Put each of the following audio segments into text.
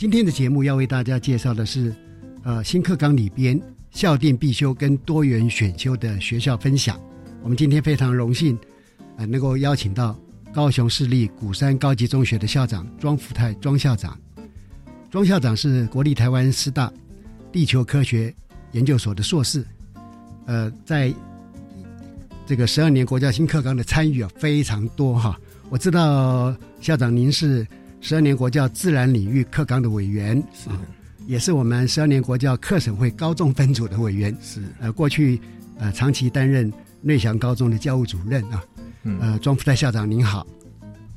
今天的节目要为大家介绍的是，呃，新课纲里边校定必修跟多元选修的学校分享。我们今天非常荣幸，呃，能够邀请到。高雄市立鼓山高级中学的校长庄福泰庄校长，庄校长是国立台湾师大地球科学研究所的硕士，呃，在这个十二年国家新课纲的参与啊非常多哈。我知道校长您是十二年国教自然领域课纲的委员，是，也是我们十二年国教课审会高中分组的委员，是，呃，过去呃长期担任内祥高中的教务主任啊。嗯。呃，庄福泰校长您好，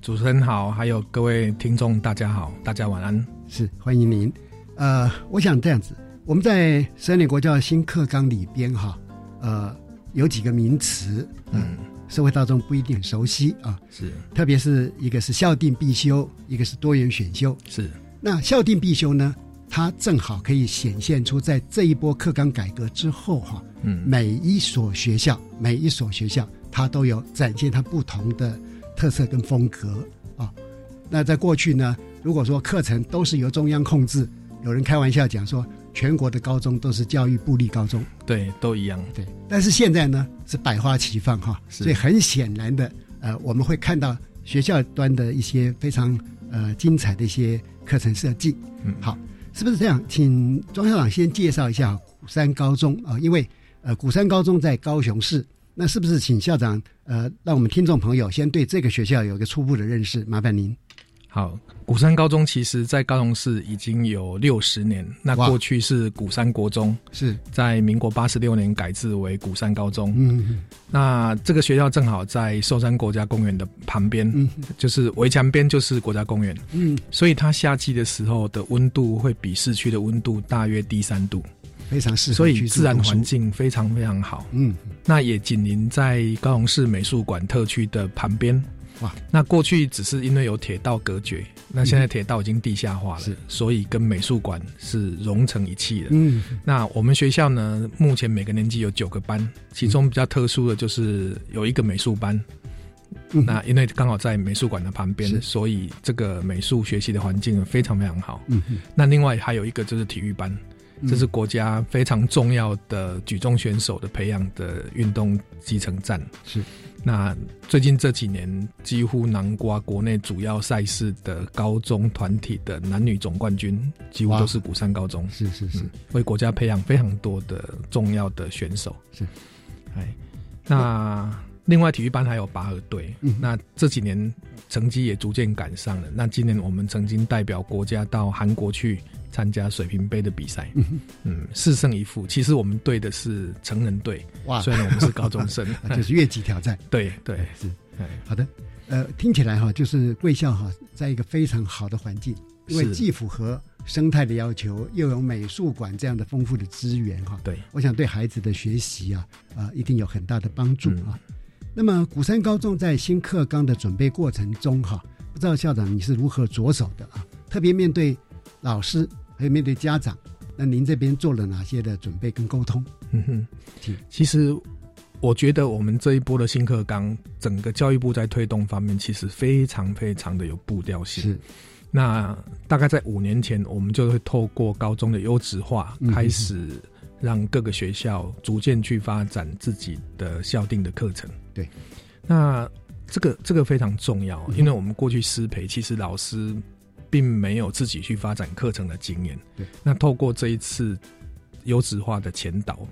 主持人好，还有各位听众大家好，大家晚安，是欢迎您。呃，我想这样子，我们在十二年国教新课纲里边哈，呃，有几个名词，嗯，社会大众不一定很熟悉啊，是，特别是一个是校定必修，一个是多元选修，是。那校定必修呢，它正好可以显现出在这一波课纲改革之后哈，嗯，每一所学校，每一所学校。它都有展现它不同的特色跟风格啊。那在过去呢，如果说课程都是由中央控制，有人开玩笑讲说，全国的高中都是教育部立高中，对，都一样，对。但是现在呢，是百花齐放哈，所以很显然的，呃，我们会看到学校端的一些非常呃精彩的一些课程设计。嗯，好，是不是这样？请庄校长先介绍一下鼓山高中啊，因为呃，鼓山高中在高雄市。那是不是请校长呃，让我们听众朋友先对这个学校有一个初步的认识？麻烦您。好，鼓山高中其实在高雄市已经有六十年，那过去是鼓山国中，是在民国八十六年改制为鼓山高中。嗯，那这个学校正好在寿山国家公园的旁边，嗯，就是围墙边就是国家公园。嗯，所以它夏季的时候的温度会比市区的温度大约低三度。非常适合，所以自然环境非常非常好。嗯，那也紧邻在高雄市美术馆特区的旁边。哇，那过去只是因为有铁道隔绝，那现在铁道已经地下化了，所以跟美术馆是融成一气的。嗯，那我们学校呢，目前每个年级有九个班，其中比较特殊的就是有一个美术班。那因为刚好在美术馆的旁边，所以这个美术学习的环境非常非常好。嗯，那另外还有一个就是体育班。这是国家非常重要的举重选手的培养的运动集成站。是，那最近这几年几乎南瓜国内主要赛事的高中团体的男女总冠军，几乎都是鼓山高中。是是是，为国家培养非常多的重要的选手。是，哎，那另外体育班还有拔河队。那这几年成绩也逐渐赶上了。那今年我们曾经代表国家到韩国去。参加水平杯的比赛，嗯，四胜一负。其实我们对的是成人队，哇，虽然我们是高中生，就是越级挑战。对对是，好的。呃，听起来哈，就是贵校哈，在一个非常好的环境，因为既符合生态的要求，又有美术馆这样的丰富的资源哈。对，我想对孩子的学习啊啊一定有很大的帮助啊。那么古山高中在新课纲的准备过程中哈，不知道校长你是如何着手的啊？特别面对老师还有面对家长，那您这边做了哪些的准备跟沟通？嗯哼，其实我觉得我们这一波的新课纲，整个教育部在推动方面，其实非常非常的有步调性。是。那大概在五年前，我们就会透过高中的优质化，开始让各个学校逐渐去发展自己的校定的课程。对，那这个这个非常重要，因为我们过去师培，其实老师并没有自己去发展课程的经验。对，那透过这一次。优质化的前导，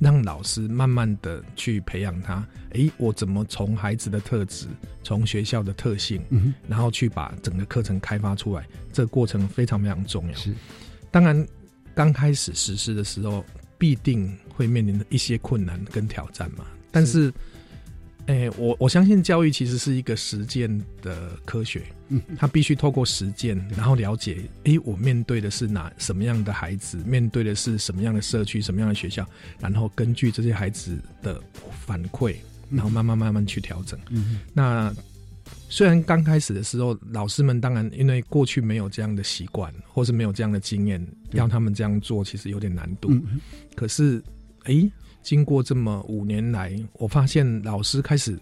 让老师慢慢的去培养他。哎，我怎么从孩子的特质，从学校的特性，然后去把整个课程开发出来？这个过程非常非常重要。是，当然刚开始实施的时候，必定会面临一些困难跟挑战嘛。但是。哎，我我相信教育其实是一个实践的科学，嗯，他必须透过实践，然后了解，哎，我面对的是哪什么样的孩子，面对的是什么样的社区，什么样的学校，然后根据这些孩子的反馈，然后慢慢慢慢去调整。嗯，那虽然刚开始的时候，老师们当然因为过去没有这样的习惯，或是没有这样的经验，要他们这样做其实有点难度。嗯，可是，哎。经过这么五年来，我发现老师开始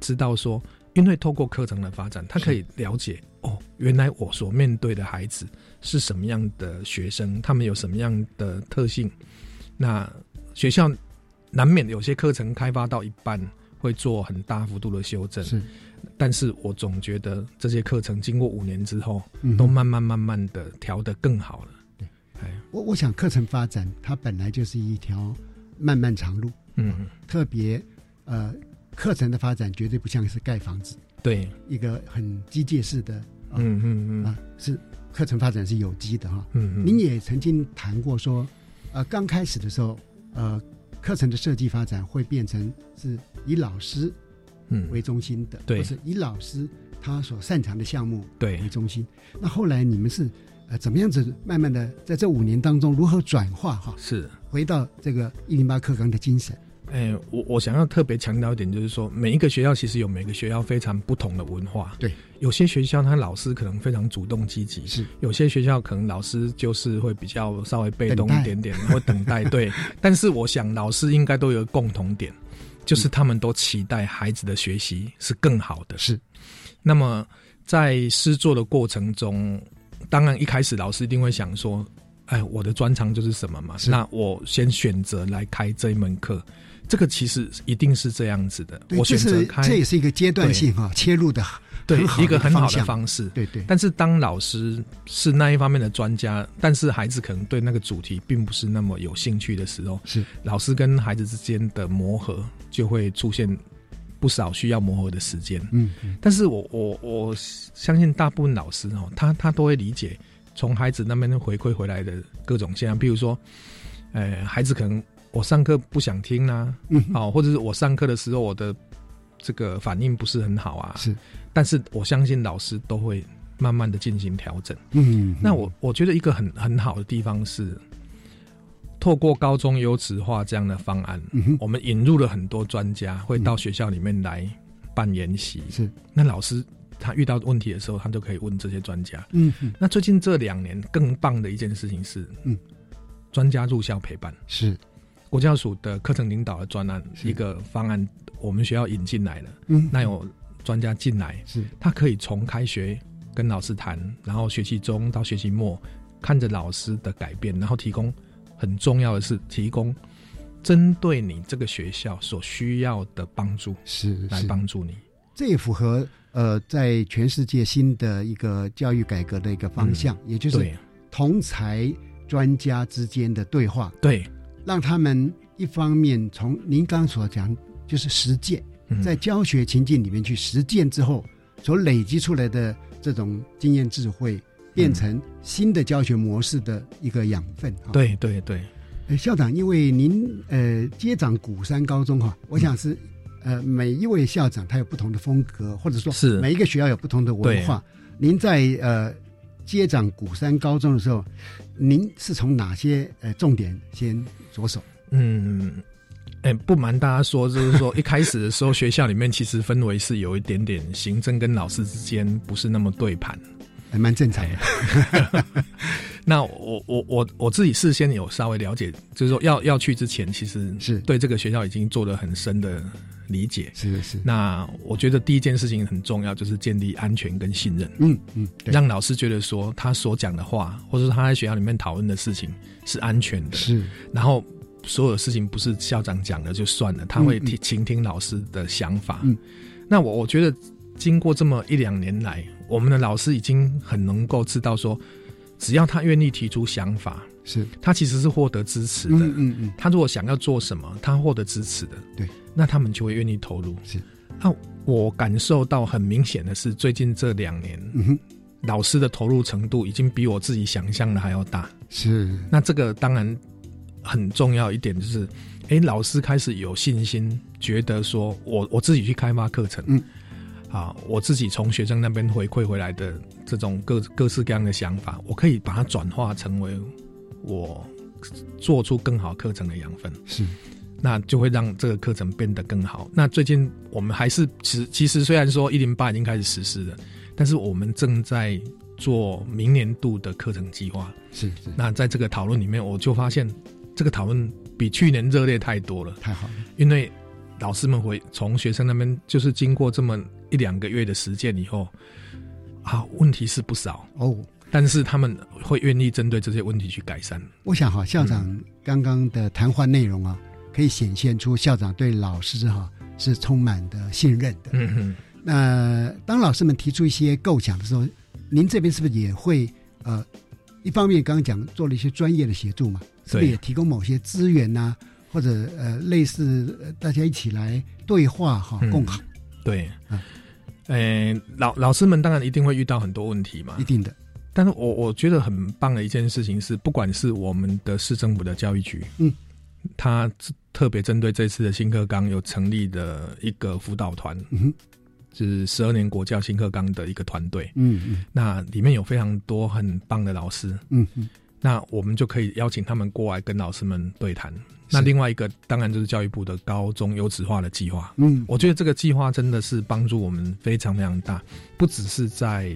知道说，因为透过课程的发展，他可以了解哦，原来我所面对的孩子是什么样的学生，他们有什么样的特性。那学校难免有些课程开发到一半会做很大幅度的修正，是。但是我总觉得这些课程经过五年之后，都慢慢慢慢的调得更好了。对，哎，我我想课程发展它本来就是一条。漫漫长路，嗯，特别，呃，课程的发展绝对不像是盖房子，对，一个很机械式的，嗯嗯嗯，啊，是课程发展是有机的哈，嗯嗯，您也曾经谈过说，呃，刚开始的时候，呃，课程的设计发展会变成是以老师，嗯。为中心的，对，或是以老师他所擅长的项目对。为中心，那后来你们是。呃，怎么样子慢慢的在这五年当中如何转化哈？是回到这个一零八课纲的精神。哎，我我想要特别强调一点，就是说每一个学校其实有每个学校非常不同的文化。对，有些学校他老师可能非常主动积极，是有些学校可能老师就是会比较稍微被动一点点，或等待。对，但是我想老师应该都有共同点，就是他们都期待孩子的学习是更好的。是，那么在师作的过程中。当然，一开始老师一定会想说：“哎，我的专长就是什么嘛？那我先选择来开这一门课。这个其实一定是这样子的。我选择开，这也是一个阶段性哈切入的，对一个很好的方式。对对。但是当老师是那一方面的专家，但是孩子可能对那个主题并不是那么有兴趣的时候，是老师跟孩子之间的磨合就会出现。不少需要磨合的时间，嗯，但是我我我相信大部分老师哦，他他都会理解从孩子那边回馈回来的各种现象，比如说，呃，孩子可能我上课不想听啊，嗯，好，或者是我上课的时候我的这个反应不是很好啊，是，但是我相信老师都会慢慢的进行调整，嗯，那我我觉得一个很很好的地方是。透过高中优质化这样的方案，我们引入了很多专家，会到学校里面来办研习。是，那老师他遇到问题的时候，他就可以问这些专家。嗯，那最近这两年更棒的一件事情是，嗯，专家入校陪伴。是，国教署的课程领导的专案一个方案，我们学校引进来了。嗯，那有专家进来，是他可以从开学跟老师谈，然后学期中到学期末，看着老师的改变，然后提供。很重要的是提供针对你这个学校所需要的帮助，是来帮助你。这也符合呃，在全世界新的一个教育改革的一个方向，也就是同才专家之间的对话，对，让他们一方面从您刚所讲，就是实践，在教学情境里面去实践之后，所累积出来的这种经验智慧。变成新的教学模式的一个养分。对对对，校长，因为您呃接掌古山高中哈，我想是呃每一位校长他有不同的风格，或者说是每一个学校有不同的文化。您在呃接掌古山高中的时候，您是从哪些呃重点先着手？嗯，哎，不瞒大家说，就是说一开始的时候，学校里面其实氛围是有一点点行政跟老师之间不是那么对盘，还蛮正常的。那我我我我自己事先有稍微了解，就是说要要去之前，其实是对这个学校已经做了很深的理解。是是是。那我觉得第一件事情很重要，就是建立安全跟信任。嗯嗯，让老师觉得说他所讲的话，或者说他在学校里面讨论的事情是安全的。是。然后所有的事情不是校长讲的就算了，他会听倾听老师的想法。嗯。那我我觉得经过这么一两年来，我们的老师已经很能够知道说。只要他愿意提出想法，是他其实是获得支持的。嗯嗯嗯，他如果想要做什么，他获得支持的。对，那他们就会愿意投入。是，那我感受到很明显的是，最近这两年，老师的投入程度已经比我自己想象的还要大。是，那这个当然很重要一点就是，哎，老师开始有信心，觉得说我我自己去开发课程。嗯。啊，我自己从学生那边回馈回来的这种各各式各样的想法，我可以把它转化成为我做出更好课程的养分。是，那就会让这个课程变得更好。那最近我们还是其实其实虽然说一零八已经开始实施了，但是我们正在做明年度的课程计划。是是。那在这个讨论里面，我就发现这个讨论比去年热烈太多了。太好了，因为老师们会从学生那边就是经过这么。一两个月的实践以后，啊，问题是不少哦，但是他们会愿意针对这些问题去改善。我想哈，校长刚刚的谈话内容啊，可以显现出校长对老师哈是充满的信任的。嗯哼。那当老师们提出一些构想的时候，您这边是不是也会呃，一方面刚刚讲做了一些专业的协助嘛？是不是也提供某些资源呐，或者呃类似大家一起来对话哈，共好。对，嗯，老老师们当然一定会遇到很多问题嘛，一定的。但是我我觉得很棒的一件事情是，不管是我们的市政府的教育局，嗯，他特别针对这次的新课纲有成立的一个辅导团，嗯，是十二年国教新课纲的一个团队，嗯嗯，那里面有非常多很棒的老师，嗯嗯，那我们就可以邀请他们过来跟老师们对谈。那另外一个当然就是教育部的高中优质化的计划。嗯，我觉得这个计划真的是帮助我们非常非常大，不只是在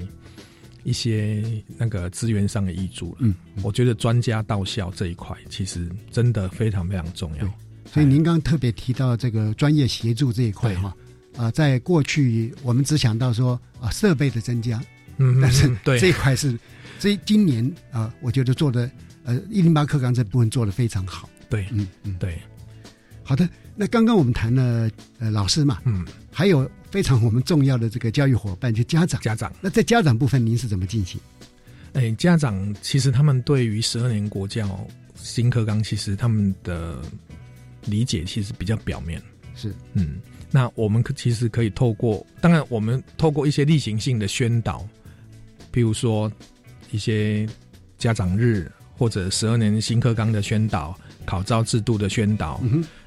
一些那个资源上的益助了。嗯，我觉得专家到校这一块其实真的非常非常重要。所以您刚刚特别提到这个专业协助这一块哈，啊，在过去我们只想到说啊设备的增加，嗯，但是对这一块是，这今年啊，我觉得做的呃一零八课纲这部分做的非常好。对，嗯嗯，对，好的。那刚刚我们谈了呃老师嘛，嗯，还有非常我们重要的这个教育伙伴，就家长。家长，那在家长部分，您是怎么进行？哎，家长其实他们对于十二年国教新课纲，其实他们的理解其实比较表面。是，嗯，那我们其实可以透过，当然我们透过一些例行性的宣导，譬如说一些家长日。或者十二年新课纲的宣导、考招制度的宣导，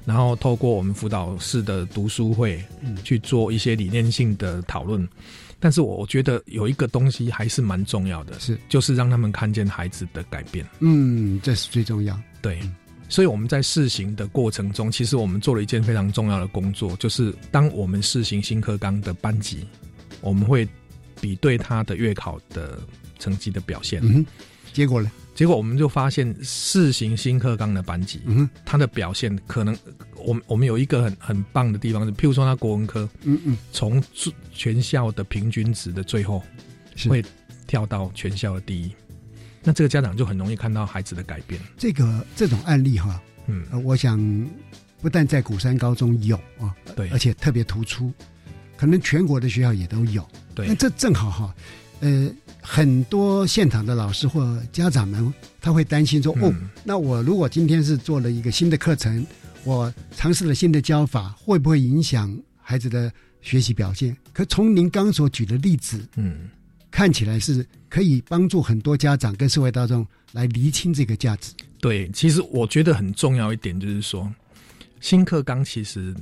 然后透过我们辅导室的读书会去做一些理念性的讨论。但是我觉得有一个东西还是蛮重要的，是就是让他们看见孩子的改变。嗯，这是最重要。对，所以我们在试行的过程中，其实我们做了一件非常重要的工作，就是当我们试行新课纲的班级，我们会比对他的月考的成绩的表现。嗯，结果呢？结果我们就发现，四型新课纲的班级，嗯，他的表现可能，我们我们有一个很很棒的地方，是譬如说他国文科，嗯嗯，从全校的平均值的最后，会跳到全校的第一，那这个家长就很容易看到孩子的改变。这个这种案例哈，嗯，我想不但在鼓山高中有啊，对，而且特别突出，可能全国的学校也都有。对，那这正好哈，呃。很多现场的老师或家长们，他会担心说：“哦，那我如果今天是做了一个新的课程，我尝试了新的教法，会不会影响孩子的学习表现？”可从您刚所举的例子，嗯，看起来是可以帮助很多家长跟社会大众来厘清这个价值。对，其实我觉得很重要一点就是说，新课纲其实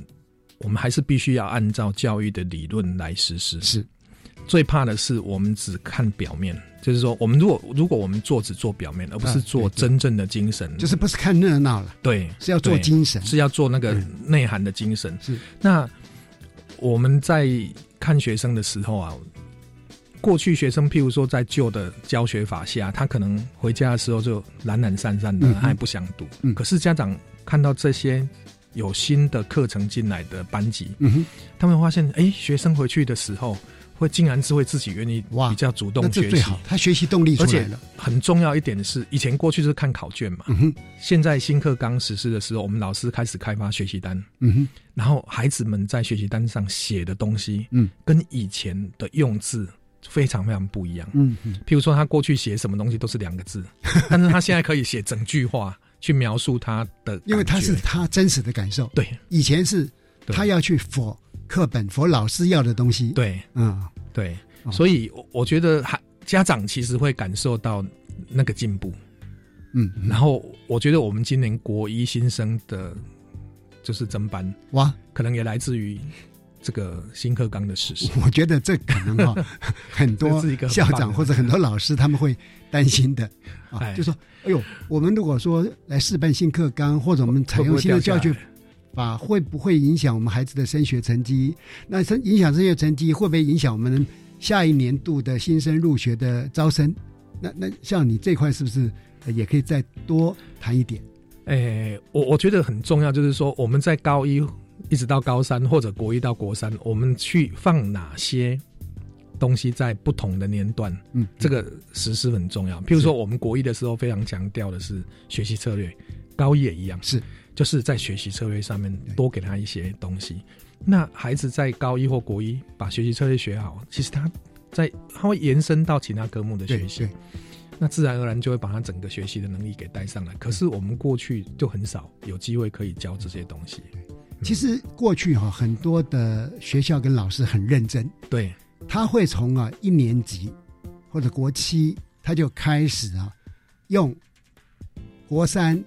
我们还是必须要按照教育的理论来实施。是。最怕的是我们只看表面，就是说，我们如果如果我们做只做表面，而不是做真正的精神，就是不是看热闹了，对，是要做精神，是要做那个内涵的精神。是。那我们在看学生的时候啊，过去学生譬如说在旧的教学法下，他可能回家的时候就懒懒散散的，他也不想读。嗯，可是家长看到这些。有新的课程进来的班级，嗯，他们发现，哎，学生回去的时候，会竟然是会自己愿意哇，比较主动学习，他学习动力出来了。很重要一点是，以前过去是看考卷嘛，嗯，现在新课刚实施的时候，我们老师开始开发学习单，嗯哼，然后孩子们在学习单上写的东西，嗯，跟以前的用字非常非常不一样，嗯嗯，譬如说他过去写什么东西都是两个字，但是他现在可以写整句话。去描述他的，因为他是他真实的感受。对，以前是他要去佛课本、佛老师要的东西。对，嗯，对，所以我觉得还家长其实会感受到那个进步。嗯，然后我觉得我们今年国一新生的，就是增班哇，可能也来自于这个新课纲的实施。我觉得这可能哈，很多校长或者很多老师他们会担心的啊，就说。哎呦，我们如果说来试办新课纲，或者我们采用新的教学法，会不会影响我们孩子的升学成绩？那升影响升学成绩，会不会影响我们下一年度的新生入学的招生？那那像你这块是不是也可以再多谈一点？哎，我我觉得很重要，就是说我们在高一一直到高三，或者国一到国三，我们去放哪些？东西在不同的年段，嗯，这个实施很重要。譬如说，我们国一的时候非常强调的是学习策略，高一也一样，是就是在学习策略上面多给他一些东西。那孩子在高一或国一把学习策略学好，其实他在他会延伸到其他科目的学习，那自然而然就会把他整个学习的能力给带上来。可是我们过去就很少有机会可以教这些东西。其实过去哈，很多的学校跟老师很认真，对。他会从啊一年级或者国七，他就开始啊用国三，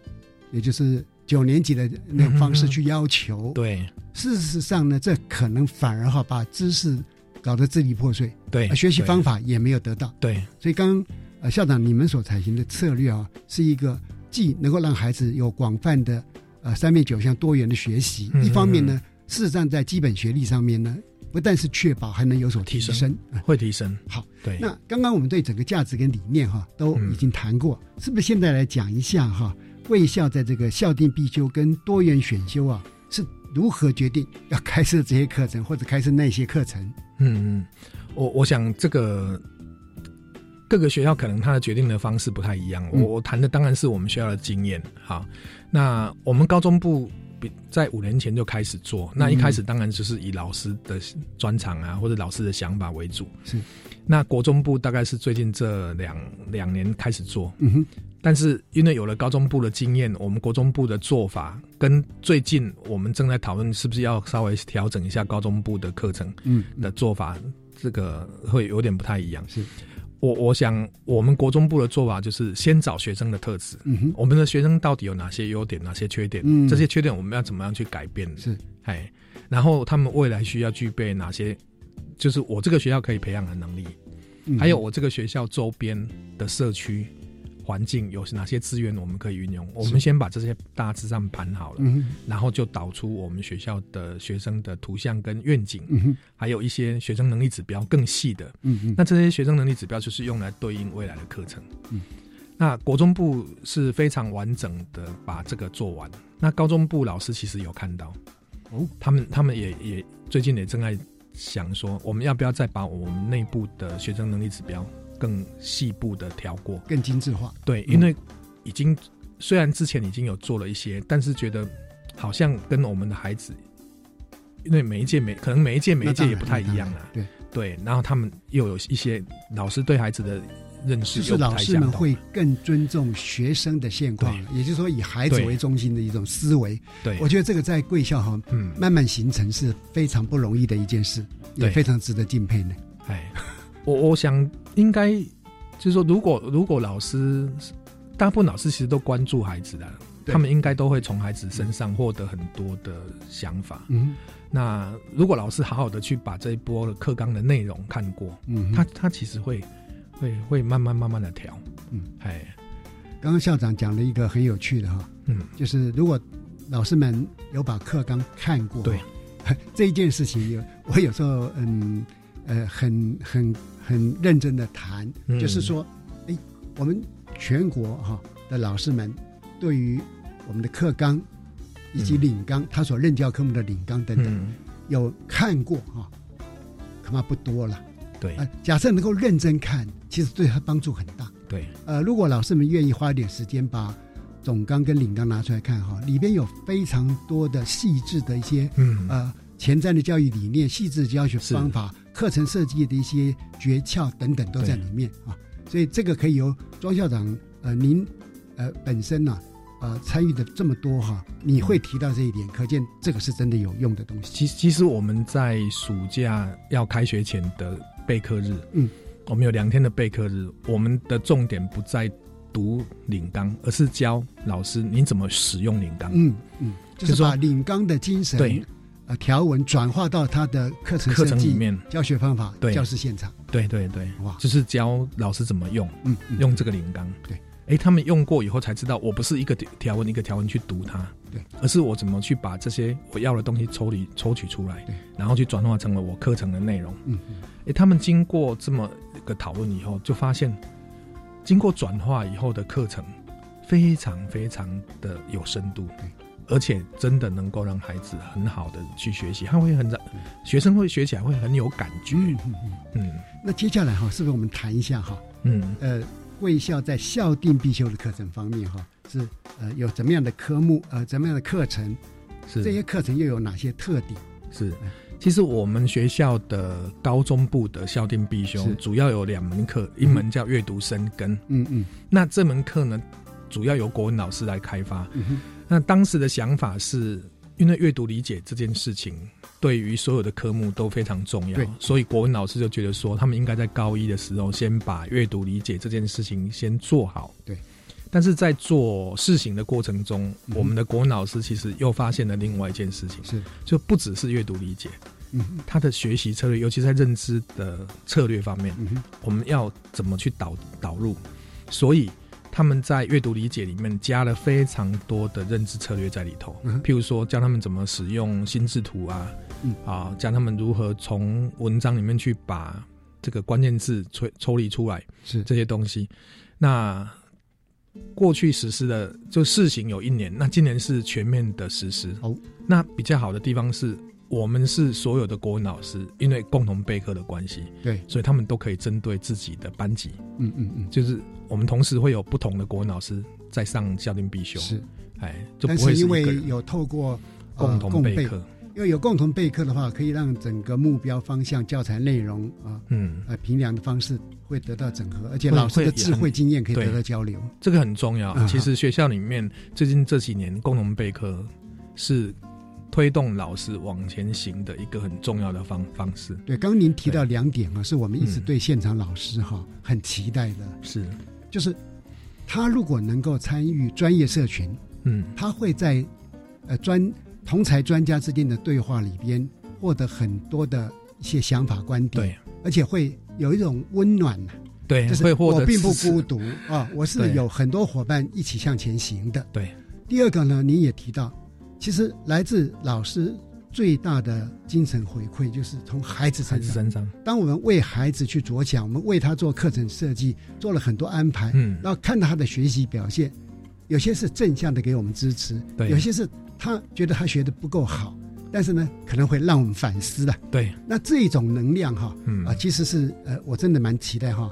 也就是九年级的那种方式去要求。对，事实上呢，这可能反而哈把知识搞得支离破碎。对，学习方法也没有得到。对，所以刚呃校长你们所采行的策略啊，是一个既能够让孩子有广泛的呃三面九项多元的学习，一方面呢，事实上在基本学历上面呢。不但是确保，还能有所提升，会提升。好，对。那刚刚我们对整个价值跟理念哈都已经谈过，是不是现在来讲一下哈？卫校在这个校定必修跟多元选修啊，是如何决定要开设这些课程或者开设那些课程？嗯嗯，我我想这个各个学校可能它的决定的方式不太一样。我我谈的当然是我们学校的经验。好，那我们高中部。在五年前就开始做，那一开始当然就是以老师的专长啊，或者老师的想法为主。是，那国中部大概是最近这两两年开始做。嗯哼，但是因为有了高中部的经验，我们国中部的做法跟最近我们正在讨论是不是要稍微调整一下高中部的课程，嗯，的做法，这个会有点不太一样。是。我我想，我们国中部的做法就是先找学生的特质，嗯哼，我们的学生到底有哪些优点，哪些缺点？嗯，这些缺点我们要怎么样去改变？是，哎，然后他们未来需要具备哪些？就是我这个学校可以培养的能力，还有我这个学校周边的社区。环境有哪些资源我们可以运用？我们先把这些大致上盘好了，然后就导出我们学校的学生的图像跟愿景，还有一些学生能力指标更细的。那这些学生能力指标就是用来对应未来的课程。那国中部是非常完整的把这个做完。那高中部老师其实有看到，哦，他们他们也也最近也正在想说，我们要不要再把我们内部的学生能力指标。更细部的调过，更精致化。对，因为已经虽然之前已经有做了一些，但是觉得好像跟我们的孩子，因为每一届每可能每一届每一届也不太一样啊。对对，然后他们又有一些老师对孩子的认识，就是老师们会更尊重学生的现况，也就是说以孩子为中心的一种思维。对，我觉得这个在贵校哈，嗯，慢慢形成是非常不容易的一件事，也非常值得敬佩呢。哎。我我想应该就是说，如果如果老师大部分老师其实都关注孩子的，他们应该都会从孩子身上获得很多的想法。嗯，那如果老师好好的去把这一波的课纲的内容看过，嗯，他他其实会会会慢慢慢慢的调。嗯，哎，刚刚校长讲了一个很有趣的哈，嗯，就是如果老师们有把课纲看过，对 这一件事情，有我有时候嗯呃很很很认真的谈，就是说，哎，我们全国哈的老师们对于我们的课纲以及领纲，他所任教科目的领纲等等，有看过哈，恐怕不多了。对，假设能够认真看，其实对他帮助很大。对，呃，如果老师们愿意花一点时间把总纲跟领纲拿出来看哈，里边有非常多的细致的一些，嗯，呃，前瞻的教育理念、细致教学方法、课程设计的一些诀窍等等都在里面啊。所以这个可以由庄校长，呃，您，呃，本身呢。呃，参与的这么多哈，你会提到这一点，可见这个是真的有用的东西。其其实我们在暑假要开学前的备课日，嗯，我们有两天的备课日，我们的重点不在读领纲，而是教老师你怎么使用领纲。嗯嗯，就是把领纲的精神对呃条文转化到他的课程课程里面，教学方法对。教师现场。对对对，哇，就是教老师怎么用，嗯，用这个铃铛。对。哎，他们用过以后才知道，我不是一个条文一个条文去读它，对，而是我怎么去把这些我要的东西抽离、抽取出来，对，然后去转化成了我课程的内容。嗯，哎，他们经过这么一个讨论以后，就发现，经过转化以后的课程非常非常的有深度，对，而且真的能够让孩子很好的去学习，他会很学生会学起来会很有感觉。嗯嗯嗯。那接下来哈，是不是我们谈一下哈？嗯呃。贵校在校定必修的课程方面，哈，是呃有怎么样的科目，呃怎么样的课程？是这些课程又有哪些特点？是，其实我们学校的高中部的校定必修主要有两门课，一门叫阅读生根，嗯嗯，那这门课呢，主要由国文老师来开发。那当时的想法是。因为阅读理解这件事情，对于所有的科目都非常重要，所以国文老师就觉得说，他们应该在高一的时候先把阅读理解这件事情先做好。对，但是在做事情的过程中，我们的国文老师其实又发现了另外一件事情，是就不只是阅读理解，嗯，他的学习策略，尤其在认知的策略方面，嗯我们要怎么去导导入，所以。他们在阅读理解里面加了非常多的认知策略在里头，譬如说教他们怎么使用心智图啊，啊，教他们如何从文章里面去把这个关键字抽抽离出来，是这些东西。那过去实施的就试行有一年，那今年是全面的实施。哦，那比较好的地方是。我们是所有的国文老师，因为共同备课的关系，对，所以他们都可以针对自己的班级，嗯嗯嗯，就是我们同时会有不同的国文老师在上校定必修，是，哎，就不会因为有透过共同备课，因为有共同备课的话，可以让整个目标方向、教材内容啊，嗯，呃，评量的方式会得到整合，而且老师的智慧经验可以得到交流，这个很重要。其实学校里面最近这几年共同备课是。推动老师往前行的一个很重要的方方式。对，刚刚您提到两点啊，是我们一直对现场老师哈很期待的。是，就是他如果能够参与专业社群，嗯，他会在呃专同才专家之间的对话里边获得很多的一些想法观点，对，而且会有一种温暖呐。对，就是我并不孤独啊，我是有很多伙伴一起向前行的。对，第二个呢，您也提到。其实来自老师最大的精神回馈，就是从孩子身上。当我们为孩子去着想，我们为他做课程设计，做了很多安排，嗯，然后看到他的学习表现，有些是正向的给我们支持，对，有些是他觉得他学的不够好，但是呢，可能会让我们反思的，对。那这种能量哈，嗯。啊，其实是呃，我真的蛮期待哈，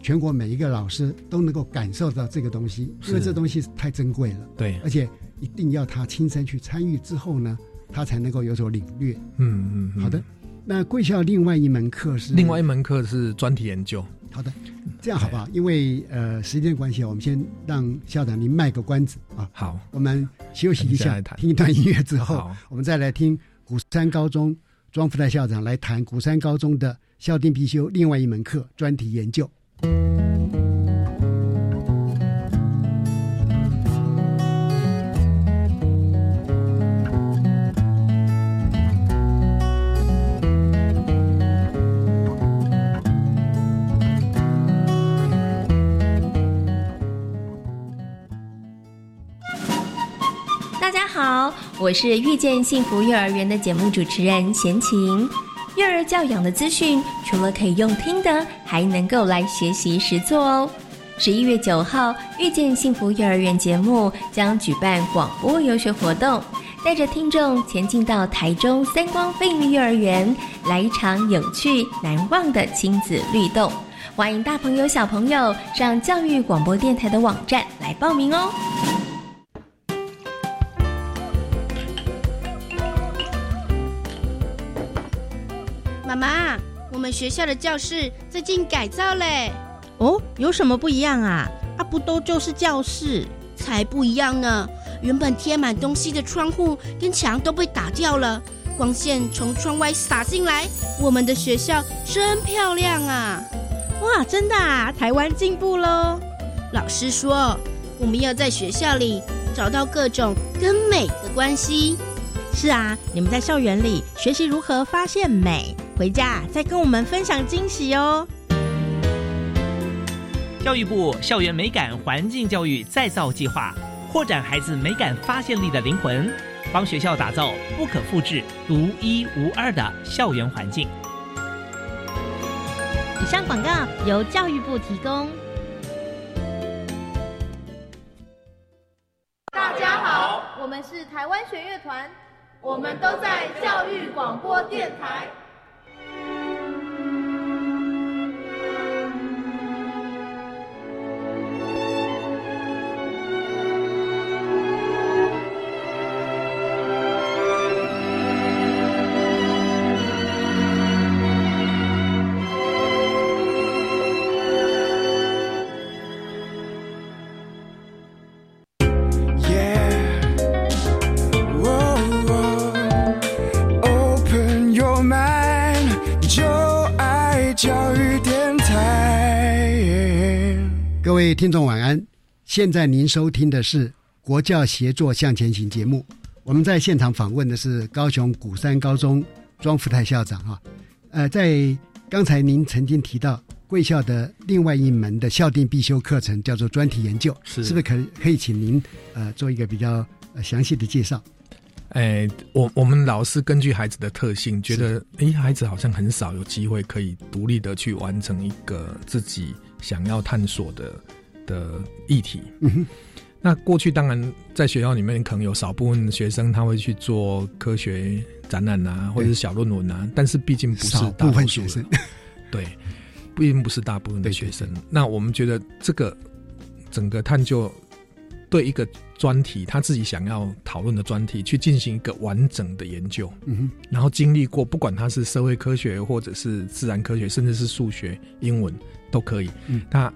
全国每一个老师都能够感受到这个东西，因为这东西太珍贵了，对，而且。一定要他亲身去参与之后呢，他才能够有所领略。嗯嗯，好的。那贵校另外一门课是另外一门课是专题研究。好的，这样好不好？因为呃时间关系，我们先让校长您卖个关子啊。好，我们休息一下，听一段音乐之后，我们再来听古山高中庄福泰校长来谈古山高中的校定必修另外一门课专题研究。我是遇见幸福幼儿园的节目主持人贤琴。幼儿教养的资讯，除了可以用听的，还能够来学习实做哦。十一月九号，遇见幸福幼儿园节目将举办广播游学活动，带着听众前进到台中三光飞鱼幼儿园，来一场有趣难忘的亲子律动。欢迎大朋友小朋友上教育广播电台的网站来报名哦。妈妈，我们学校的教室最近改造嘞。哦，有什么不一样啊？啊，不都就是教室？才不一样呢！原本贴满东西的窗户跟墙都被打掉了，光线从窗外洒进来，我们的学校真漂亮啊！哇，真的啊！台湾进步喽！老师说，我们要在学校里找到各种跟美的关系。是啊，你们在校园里学习如何发现美。回家再跟我们分享惊喜哦！教育部校园美感环境教育再造计划，扩展孩子美感发现力的灵魂，帮学校打造不可复制、独一无二的校园环境。以上广告由教育部提供。大家好，我们是台湾学乐团，我们都在教育广播电台。现在您收听的是国教协作向前行节目。我们在现场访问的是高雄古山高中庄福泰校长哈。呃，在刚才您曾经提到贵校的另外一门的校定必修课程叫做专题研究，是是不是可可以请您呃做一个比较详细的介绍？哎，我我们老师根据孩子的特性，觉得哎，孩子好像很少有机会可以独立的去完成一个自己想要探索的。的议题，那过去当然在学校里面可能有少部分学生他会去做科学展览啊，或者是小论文啊，但是毕竟不是大部分学生，对，毕竟不是大部分的学生。那我们觉得这个整个探究对一个专题，他自己想要讨论的专题，去进行一个完整的研究，嗯哼，然后经历过不管他是社会科学或者是自然科学，甚至是数学、英文都可以，嗯，他。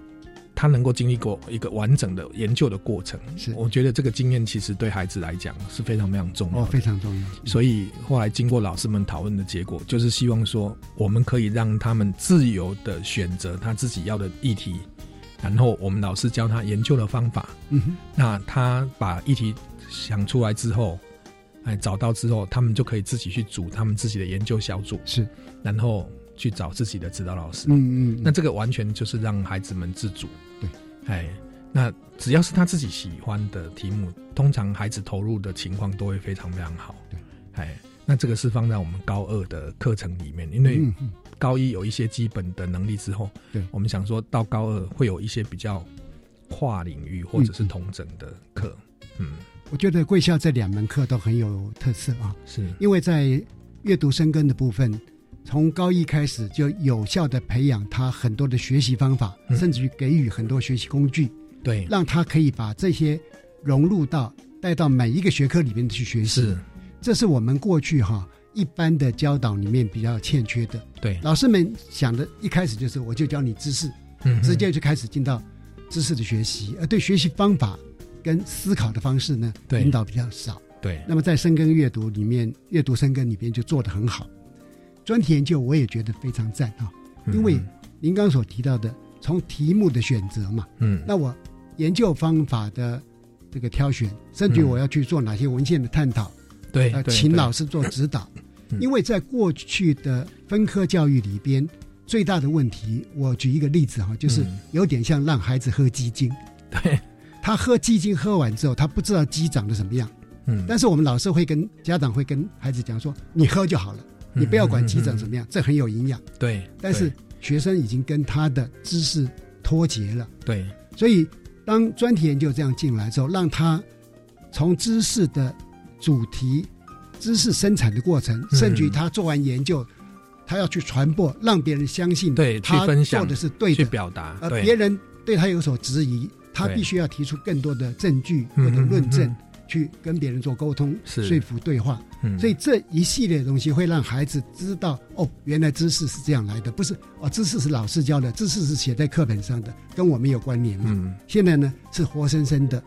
他能够经历过一个完整的研究的过程，是我觉得这个经验其实对孩子来讲是非常非常重要，哦，非常重要。所以后来经过老师们讨论的结果，就是希望说我们可以让他们自由的选择他自己要的议题，然后我们老师教他研究的方法。嗯哼，那他把议题想出来之后，哎，找到之后，他们就可以自己去组他们自己的研究小组，是，然后去找自己的指导老师。嗯嗯，那这个完全就是让孩子们自主。哎，那只要是他自己喜欢的题目，通常孩子投入的情况都会非常非常好。对，哎，那这个是放在我们高二的课程里面，因为高一有一些基本的能力之后，对，我们想说到高二会有一些比较跨领域或者是同整的课。嗯，我觉得贵校这两门课都很有特色啊，是因为在阅读生根的部分。从高一开始就有效的培养他很多的学习方法，甚至于给予很多学习工具，对，让他可以把这些融入到带到每一个学科里面去学习。是，这是我们过去哈一般的教导里面比较欠缺的。对，老师们想的一开始就是我就教你知识，嗯，直接就开始进到知识的学习，而对学习方法跟思考的方式呢，引导比较少。对，那么在深耕阅读里面，阅读深耕里边就做得很好。专题研究我也觉得非常赞啊，因为您刚所提到的从题目的选择嘛，嗯，那我研究方法的这个挑选，甚至我要去做哪些文献的探讨，对，请老师做指导，因为在过去的分科教育里边，最大的问题，我举一个例子哈，就是有点像让孩子喝鸡精，对，他喝鸡精喝完之后，他不知道鸡长得什么样，嗯，但是我们老师会跟家长会跟孩子讲说，你喝就好了，你不要管急诊怎么样，这很有营养。对，但是学生已经跟他的知识脱节了。对，所以当专题研究这样进来之后，让他从知识的主题、知识生产的过程，甚至于他做完研究。他要去传播，让别人相信，对，他做的是对的，去表达。而别人对他有所质疑，他必须要提出更多的证据或者论证，去跟别人做沟通、说服、对话。所以这一系列的东西会让孩子知道，哦，原来知识是这样来的，不是哦，知识是老师教的，知识是写在课本上的，跟我们有关联嘛。现在呢是活生生的，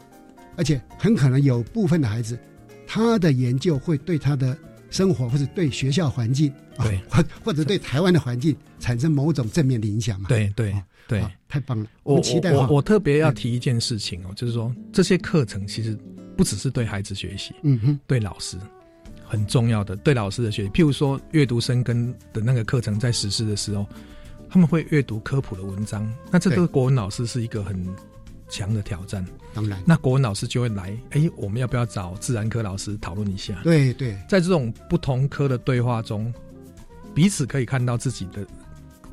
而且很可能有部分的孩子，他的研究会对他的。生活或者对学校环境，对，或或者对台湾的环境产生某种正面的影响嘛？对对对，太棒了！我期待我我特别要提一件事情哦，就是说这些课程其实不只是对孩子学习，嗯哼，对老师很重要的，对老师的学习。譬如说阅读生根的那个课程在实施的时候，他们会阅读科普的文章，那这个国文老师是一个很。强的挑战，当然，那国文老师就会来。哎，我们要不要找自然科老师讨论一下？对对，在这种不同科的对话中，彼此可以看到自己的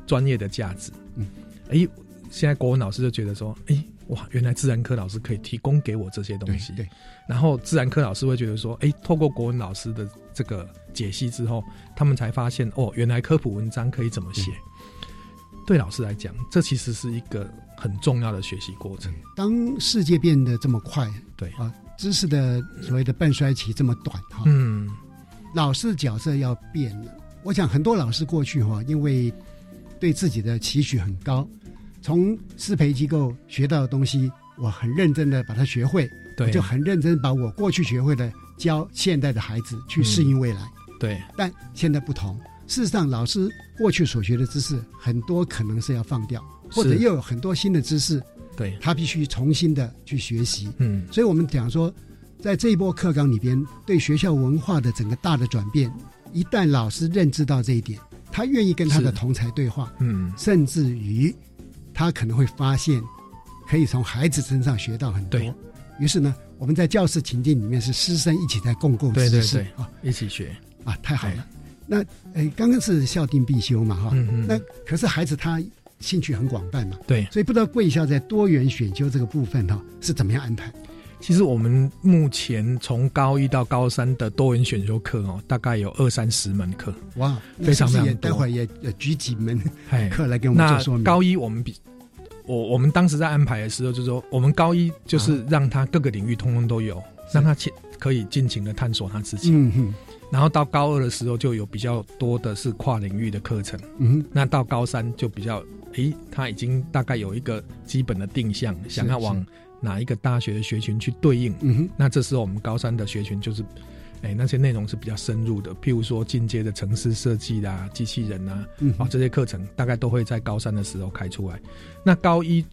专业的价值。嗯，哎，现在国文老师就觉得说，哎，哇，原来自然科老师可以提供给我这些东西。对，然后自然科老师会觉得说，哎，透过国文老师的这个解析之后，他们才发现，哦，原来科普文章可以怎么写。对老师来讲，这其实是一个很重要的学习过程。当世界变得这么快，对啊，知识的所谓的半衰期这么短，哈，嗯，老师的角色要变了。我想很多老师过去哈，因为对自己的期许很高，从师培机构学到的东西，我很认真的把它学会，对，就很认真把我过去学会的教现代的孩子去适应未来，对。但现在不同。事实上，老师过去所学的知识很多可能是要放掉，或者又有很多新的知识，对他必须重新的去学习。嗯，所以我们讲说，在这一波课纲里边，对学校文化的整个大的转变，一旦老师认知到这一点，他愿意跟他的同才对话，嗯，甚至于他可能会发现，可以从孩子身上学到很多。于是呢，我们在教室情境里面是师生一起在共构知识啊，一起学。啊，太好了。那诶，刚刚是校定必修嘛，哈，嗯。那可是孩子他兴趣很广泛嘛，对，所以不知道贵校在多元选修这个部分哈是怎么样安排？其实我们目前从高一到高三的多元选修课哦，大概有二三十门课，哇，非常非常多。待会儿也举几门课来给我们做说明。高一我们比我我们当时在安排的时候，就是说我们高一就是让他各个领域通通都有，让他去可以尽情的探索他自己。嗯哼。然后到高二的时候，就有比较多的是跨领域的课程。嗯，那到高三就比较，诶，他已经大概有一个基本的定向，想要往哪一个大学的学群去对应。嗯哼，那这时候我们高三的学群就是，诶，那些内容是比较深入的，譬如说进阶的城市设计啦、机器人啊，啊这些课程大概都会在高三的时候开出来。那高一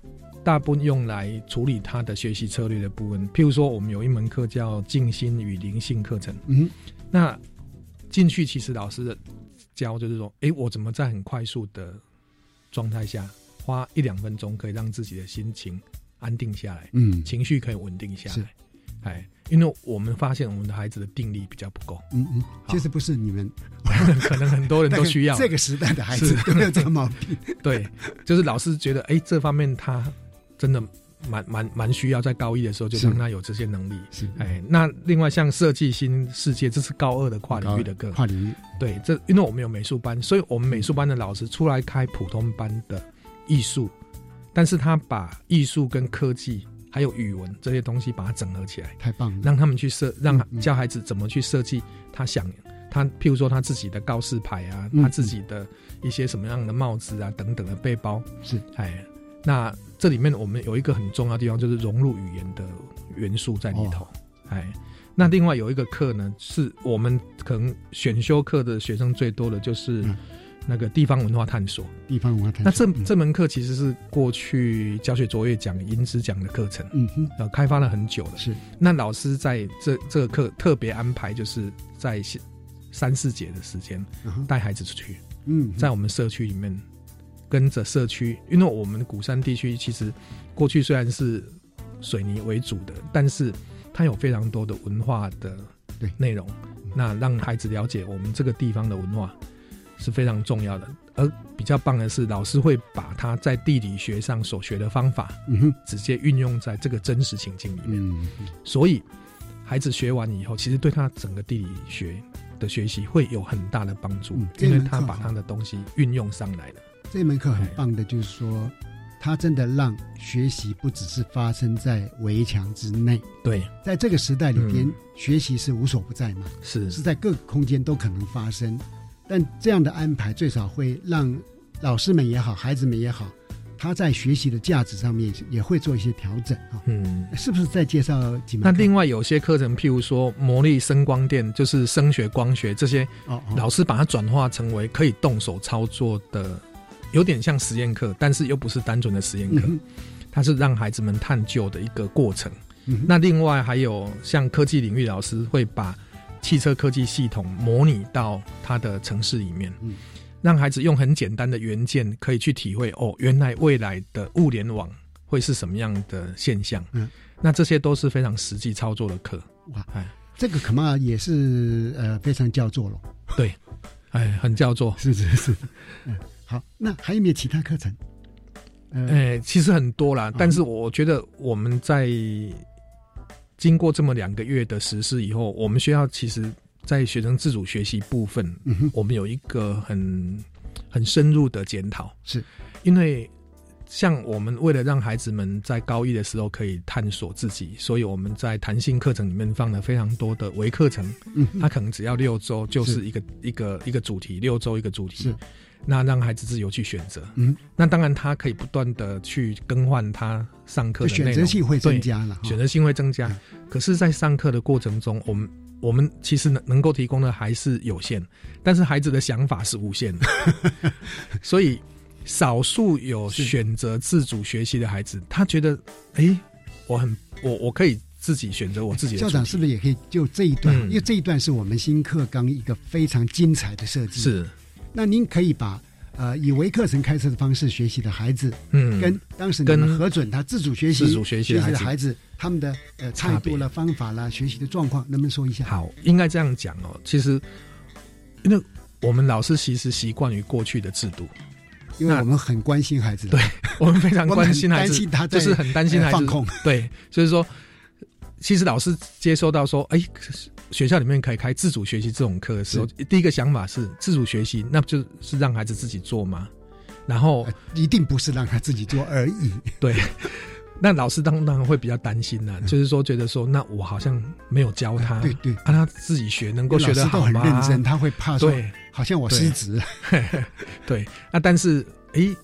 大部分用来处理他的学习策略的部分，譬如说我们有一门课叫静心与灵性课程。嗯。那进去其实老师的教就是说，哎，我怎么在很快速的状态下，花一两分钟可以让自己的心情安定下来，嗯，情绪可以稳定下来，哎，因为我们发现我们的孩子的定力比较不够，嗯嗯，其实不是你们，可能很多人都需要。这个时代的孩子都有这个毛病，对，就是老师觉得，哎，这方面他真的。蛮蛮蛮需要在高一的时候就让他有这些能力，是。哎，那另外像设计新世界，这是高二的跨领域的课，跨领域。对，这因为我们有美术班，所以我们美术班的老师出来开普通班的艺术，但是他把艺术跟科技还有语文这些东西把它整合起来，太棒了，让他们去设，让教孩子怎么去设计他想他，譬如说他自己的告示牌啊，他自己的一些什么样的帽子啊等等的背包，是。哎。那这里面我们有一个很重要的地方，就是融入语言的元素在里头。哎，那另外有一个课呢，是我们可能选修课的学生最多的就是那个地方文化探索。地方文化探索。那这这门课其实是过去教学卓越奖、银子奖的课程，嗯哼，呃，开发了很久了。是。那老师在这这个课特别安排，就是在三四节的时间带孩子出去，嗯，在我们社区里面。跟着社区，因为我们鼓山地区其实过去虽然是水泥为主的，但是它有非常多的文化的对内容，那让孩子了解我们这个地方的文化是非常重要的。而比较棒的是，老师会把他在地理学上所学的方法，直接运用在这个真实情境里面。所以，孩子学完以后，其实对他整个地理学的学习会有很大的帮助，因为他把他的东西运用上来了。这门课很棒的，就是说，他真的让学习不只是发生在围墙之内。对，在这个时代里边，学习是无所不在嘛，是是在各个空间都可能发生。但这样的安排最少会让老师们也好，孩子们也好，他在学习的价值上面也会做一些调整啊。嗯，是不是再介绍几门？那另外有些课程，譬如说魔力声光电，就是声学、光学这些，哦，老师把它转化成为可以动手操作的，有点像实验课，但是又不是单纯的实验课，它是让孩子们探究的一个过程。那另外还有像科技领域老师会把。汽车科技系统模拟到他的城市里面，让孩子用很简单的元件可以去体会哦，原来未来的物联网会是什么样的现象？嗯，那这些都是非常实际操作的课。哇，哎，这个恐怕也是呃非常叫座了。对，哎，很叫座，是是是。嗯，好，那还有没有其他课程？哎，其实很多啦，但是我觉得我们在。经过这么两个月的实施以后，我们学校其实，在学生自主学习部分，我们有一个很很深入的检讨。是，因为像我们为了让孩子们在高一的时候可以探索自己，所以我们在弹性课程里面放了非常多的微课程。嗯，它可能只要六周就是一个一个一个主题，六周一个主题。是。那让孩子自由去选择，嗯，那当然他可以不断的去更换他上课的选择性会增加了，选择性会增加。可是，在上课的过程中，我们我们其实能能够提供的还是有限，但是孩子的想法是无限的，所以少数有选择自主学习的孩子，他觉得，哎，我很我我可以自己选择我自己的。校长是不是也可以就这一段？因为这一段是我们新课纲一个非常精彩的设计。是。那您可以把呃以微课程开设的方式学习的孩子，嗯，跟当时你们核准他自主学习、自主学习的孩子，他们的呃态度了、方法啦、学习的状况，能不能说一下？好，应该这样讲哦。其实，因为我们老师其实习惯于过去的制度，因为 我们很关心孩子，对我们非常关心孩子，他就是很担心孩子放空。对，就是说，其实老师接收到说，哎。学校里面可以开自主学习这种课的时候，第一个想法是自主学习，那不就是让孩子自己做吗？然后一定不是让他自己做而已。对，那老师当当然会比较担心呢，就是说觉得说，那我好像没有教他，对对，让他自己学，能够学得好吗？很认真，他会怕说，对，好像我失职。对，那但是，哎。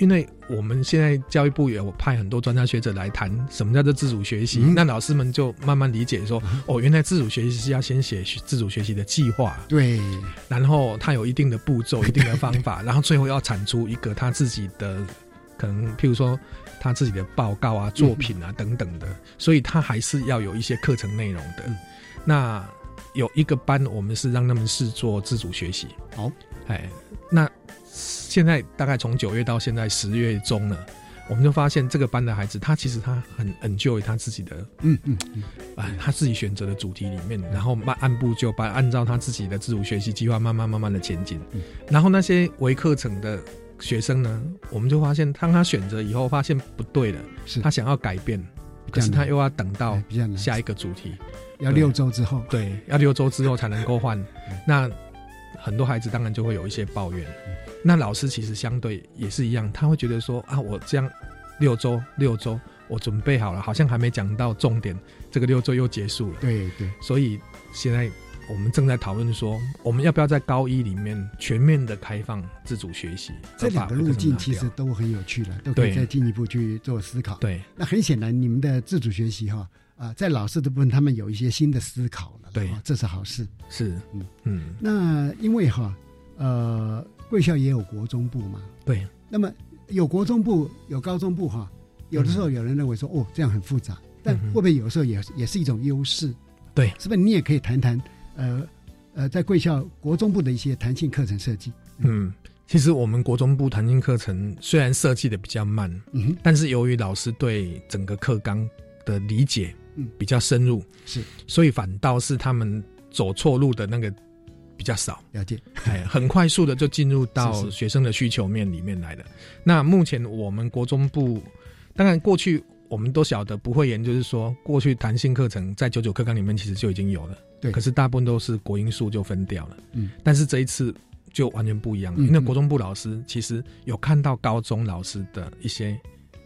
因为我们现在教育部有派很多专家学者来谈什么叫做自主学习，那老师们就慢慢理解说，哦，原来自主学习是要先写自主学习的计划，对，然后他有一定的步骤、一定的方法，然后最后要产出一个他自己的可能，譬如说他自己的报告啊、作品啊等等的，所以他还是要有一些课程内容的。那有一个班，我们是让他们试做自主学习。好，哎，那。现在大概从九月到现在十月中了，我们就发现这个班的孩子，他其实他很 enjoy 他自己的，嗯嗯嗯，哎，他自己选择的主题里面，然后慢按部就班，按照他自己的自主学习计划，慢慢慢慢的前进。然后那些微课程的学生呢，我们就发现，当他选择以后，发现不对了，是。他想要改变，可是他又要等到下一个主题，要六周之后，对，要六周之后才能够换。那很多孩子当然就会有一些抱怨。那老师其实相对也是一样，他会觉得说啊，我这样六周六周我准备好了，好像还没讲到重点，这个六周又结束了。对对，所以现在我们正在讨论说，我们要不要在高一里面全面的开放自主学习？这两个路径其实都很有趣了，都可以再进一步去做思考。对，那很显然，你们的自主学习哈啊，在老师的部分，他们有一些新的思考了。对，这是好事。是，嗯嗯。那因为哈呃。贵校也有国中部嘛？对。那么有国中部，有高中部哈。有的时候有人认为说，哦，这样很复杂，但会不会有时候也也是一种优势？对，是不是？你也可以谈谈，呃呃，在贵校国中部的一些弹性课程设计。嗯，其实我们国中部弹性课程虽然设计的比较慢，嗯，但是由于老师对整个课纲的理解嗯比较深入，是，所以反倒是他们走错路的那个比较少，了解，哎，很快速的就进入到学生的需求面里面来了。那目前我们国中部，当然过去我们都晓得不会研，就是说过去弹性课程在九九课纲里面其实就已经有了，对，可是大部分都是国音数就分掉了，嗯，但是这一次就完全不一样了，因为国中部老师其实有看到高中老师的一些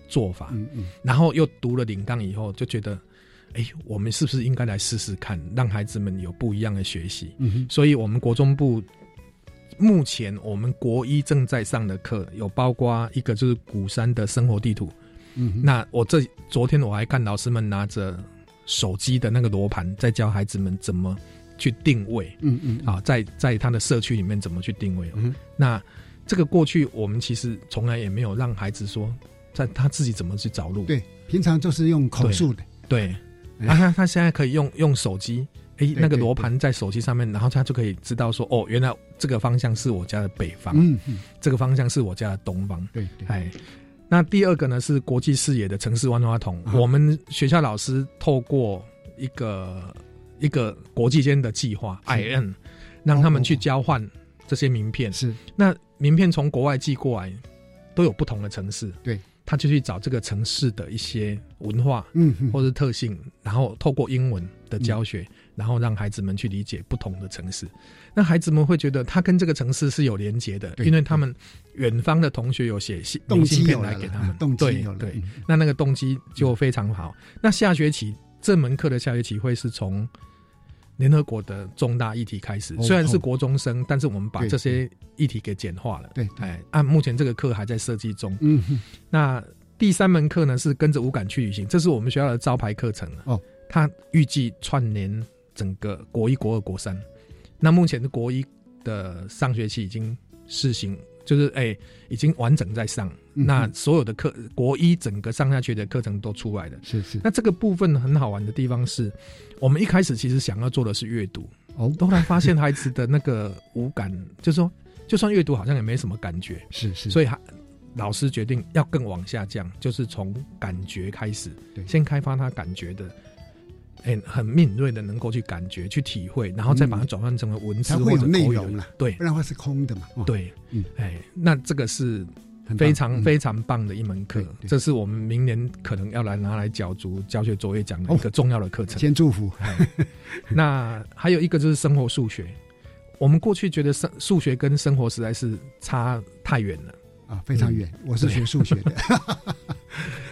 做法，嗯嗯，然后又读了领纲以后就觉得。哎，我们是不是应该来试试看，让孩子们有不一样的学习？嗯哼，所以，我们国中部目前我们国一正在上的课，有包括一个就是鼓山的生活地图。嗯，那我这昨天我还看老师们拿着手机的那个罗盘，在教孩子们怎么去定位。嗯嗯，啊，在在他的社区里面怎么去定位？嗯，那这个过去我们其实从来也没有让孩子说，在他自己怎么去找路。对，平常就是用口述的。对。啊，他他现在可以用用手机，哎，那个罗盘在手机上面，然后他就可以知道说，哦，原来这个方向是我家的北方，嗯嗯，这个方向是我家的东方，对，哎，那第二个呢是国际视野的城市万花筒，我们学校老师透过一个一个国际间的计划，I N，让他们去交换这些名片，是，那名片从国外寄过来，都有不同的城市，对。他就去找这个城市的一些文化，嗯，或者特性，然后透过英文的教学，然后让孩子们去理解不同的城市。那孩子们会觉得他跟这个城市是有连结的，因为他们远方的同学有写信、动信片来给他们，动对对，那那个动机就非常好。那下学期这门课的下学期会是从。联合国的重大议题开始，虽然是国中生，但是我们把这些议题给简化了。对，哎，按目前这个课还在设计中。嗯，那第三门课呢是跟着五感去旅行，这是我们学校的招牌课程了。哦，它预计串联整个国一、国二、国三。那目前的国一的上学期已经试行。就是哎，已经完整在上，那所有的课国一整个上下去的课程都出来了。是是。那这个部分很好玩的地方是，我们一开始其实想要做的是阅读，哦，后来发现孩子的那个无感，就是说，就算阅读好像也没什么感觉。是是。所以老师决定要更往下降，就是从感觉开始，对，先开发他感觉的。很很敏锐的，能够去感觉、去体会，然后再把它转换成为文字或者内容了。对，不然话是空的嘛。对，嗯，哎，那这个是非常非常棒的一门课，这是我们明年可能要来拿来角逐教学作业奖的一个重要的课程。先祝福。那还有一个就是生活数学，我们过去觉得生数学跟生活实在是差太远了啊，非常远。我是学数学的。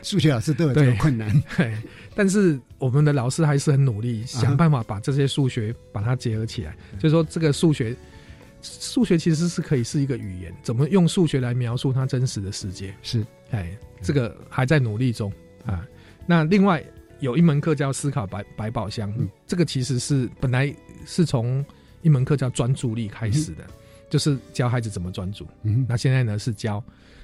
数学老师都有这个困难，对，但是我们的老师还是很努力，想办法把这些数学把它结合起来。就是说，这个数学，数学其实是可以是一个语言，怎么用数学来描述它真实的世界？是，哎，这个还在努力中啊。那另外有一门课叫思考百百宝箱，这个其实是本来是从一门课叫专注力开始的，就是教孩子怎么专注。嗯，那现在呢是教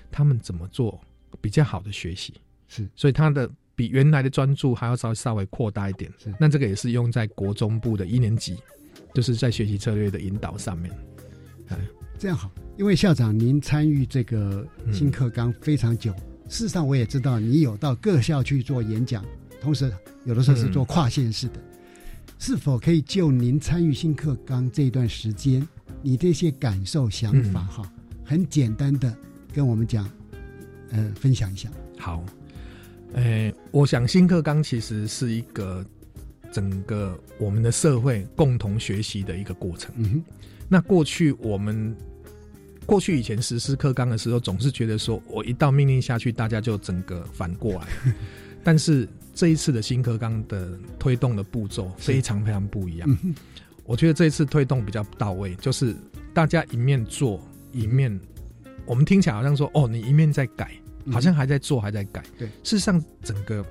他们怎么做。比较好的学习是，所以他的比原来的专注还要稍稍微扩大一点。是，那这个也是用在国中部的一年级，就是在学习策略的引导上面。哎，这样好，因为校长您参与这个新课纲非常久，事实上我也知道你有到各校去做演讲，同时有的时候是做跨县市的。是否可以就您参与新课纲这一段时间，你这些感受想法哈，很简单的跟我们讲？嗯，分享一下。好，诶，我想新课纲其实是一个整个我们的社会共同学习的一个过程。嗯哼，那过去我们过去以前实施课纲的时候，总是觉得说我一道命令下去，大家就整个反过来。但是这一次的新课纲的推动的步骤非常非常不一样。我觉得这一次推动比较到位，就是大家一面做一面。我们听起来好像说，哦，你一面在改，好像还在做，还在改。对，事实上，整个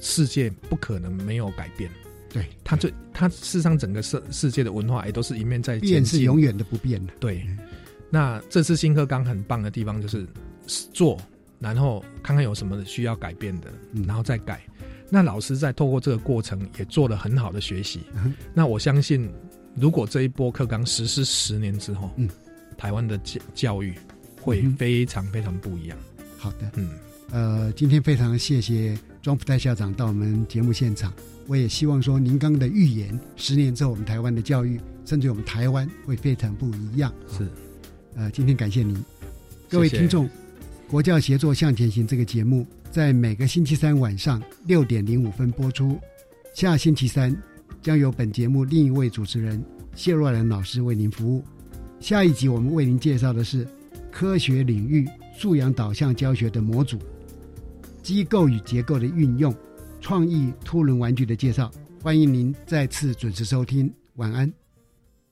世界不可能没有改变。对，它最它事实上整个世世界的文化也都是一面在变，是永远的不变的。对，那这次新课纲很棒的地方就是做，然后看看有什么需要改变的，然后再改。那老师在透过这个过程也做了很好的学习。那我相信，如果这一波课纲实施十年之后，嗯，台湾的教教育。会非常非常不一样。好的，嗯，呃，今天非常谢谢庄福泰校长到我们节目现场我也希望说，您刚的预言，十年之后我们台湾的教育，甚至我们台湾会非常不一样。是，呃，今天感谢您，各位听众，《国教协作向前行》这个节目在每个星期三晚上六点零五分播出。下星期三将由本节目另一位主持人谢若兰老师为您服务。下一集我们为您介绍的是科学领域素养导向教学的模组、机构与结构的运用、创意凸轮玩具的介绍。欢迎您再次准时收听，晚安。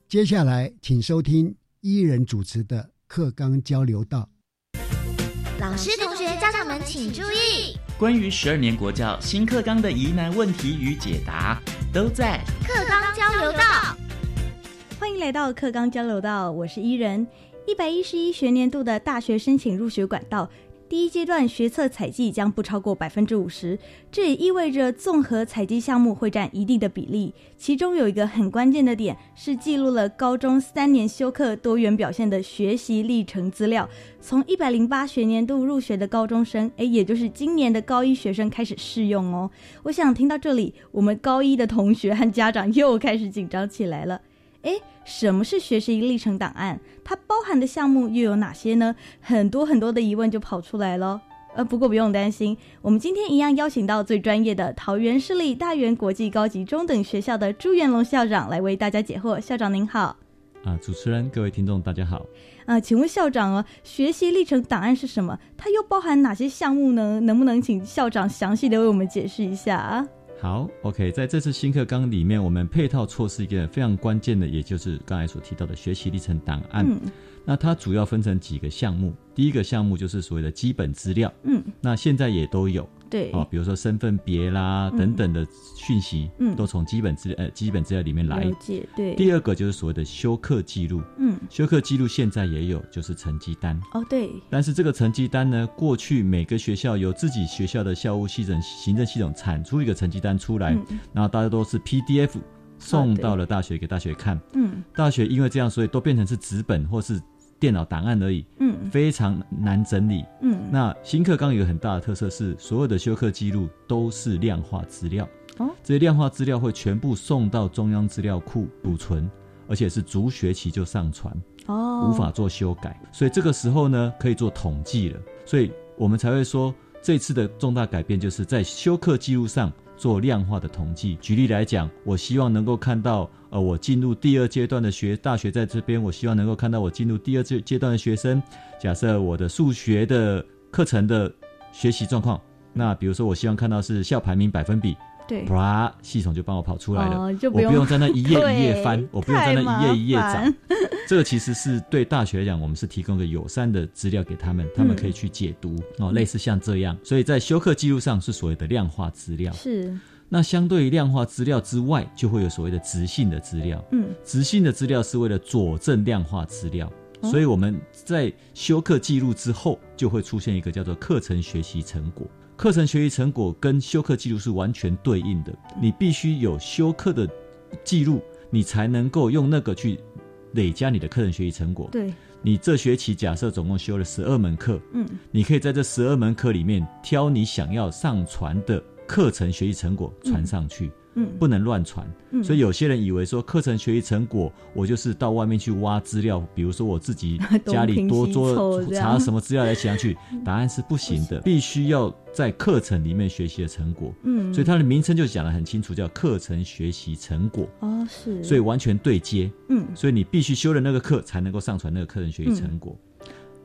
接下来请收听伊人主持的课纲交流道。老师、同学、家长们请注意。关于十二年国教新课纲的疑难问题与解答，都在课纲交流道。欢迎来到课纲交流道，我是伊人。一百一十一学年度的大学申请入学管道。第一阶段学测采集将不超过百分之五十，这也意味着综合采集项目会占一定的比例。其中有一个很关键的点是记录了高中三年修课多元表现的学习历程资料，从一百零八学年度入学的高中生，诶，也就是今年的高一学生开始适用哦。我想听到这里，我们高一的同学和家长又开始紧张起来了。哎，什么是学习历程档案？它包含的项目又有哪些呢？很多很多的疑问就跑出来了。呃，不过不用担心，我们今天一样邀请到最专业的桃园市立大园国际高级中等学校的朱元龙校长来为大家解惑。校长您好。啊，主持人，各位听众，大家好。啊，请问校长哦，学习历程档案是什么？它又包含哪些项目呢？能不能请校长详细的为我们解释一下啊？好，OK，在这次新课纲里面，我们配套措施一个非常关键的，也就是刚才所提到的学习历程档案。那它主要分成几个项目，第一个项目就是所谓的基本资料。嗯，那现在也都有。对啊，比如说身份别啦等等的讯息，嗯，都从基本资呃基本资料里面来。对。第二个就是所谓的休课记录，嗯，休课记录现在也有，就是成绩单。哦，对。但是这个成绩单呢，过去每个学校有自己学校的校务系统、行政系统产出一个成绩单出来，然后大家都是 PDF 送到了大学给大学看。嗯，大学因为这样，所以都变成是纸本或是。电脑档案而已，嗯，非常难整理，嗯。那新课纲有个很大的特色是，所有的修课记录都是量化资料，哦，这些量化资料会全部送到中央资料库储存，而且是逐学期就上传，哦，无法做修改，所以这个时候呢，可以做统计了，所以我们才会说，这次的重大改变就是在修课记录上。做量化的统计。举例来讲，我希望能够看到，呃，我进入第二阶段的学大学在这边，我希望能够看到我进入第二阶阶段的学生。假设我的数学的课程的学习状况，那比如说我希望看到是校排名百分比。对，啪，系统就帮我跑出来了，我不用在那一页 一页翻，我不用在那一页一页找。这个其实是对大学来讲，我们是提供个友善的资料给他们，他们可以去解读哦，类似像这样。所以在修课记录上是所谓的量化资料。是。那相对于量化资料之外，就会有所谓的直性的资料。嗯，直性的资料是为了佐证量化资料，所以我们在修课记录之后，就会出现一个叫做课程学习成果。课程学习成果跟修课记录是完全对应的，你必须有修课的记录，你才能够用那个去累加你的课程学习成果。对，你这学期假设总共修了十二门课，嗯，你可以在这十二门课里面挑你想要上传的课程学习成果传上去。不能乱传，所以有些人以为说课程学习成果，我就是到外面去挖资料，比如说我自己 家里多做查什么资料来写上去，答案是不行的，必须要在课程里面学习的成果。嗯，所以它的名称就讲得很清楚，叫课程学习成果。哦，是，所以完全对接。嗯，所以你必须修了那个课，才能够上传那个课程学习成果。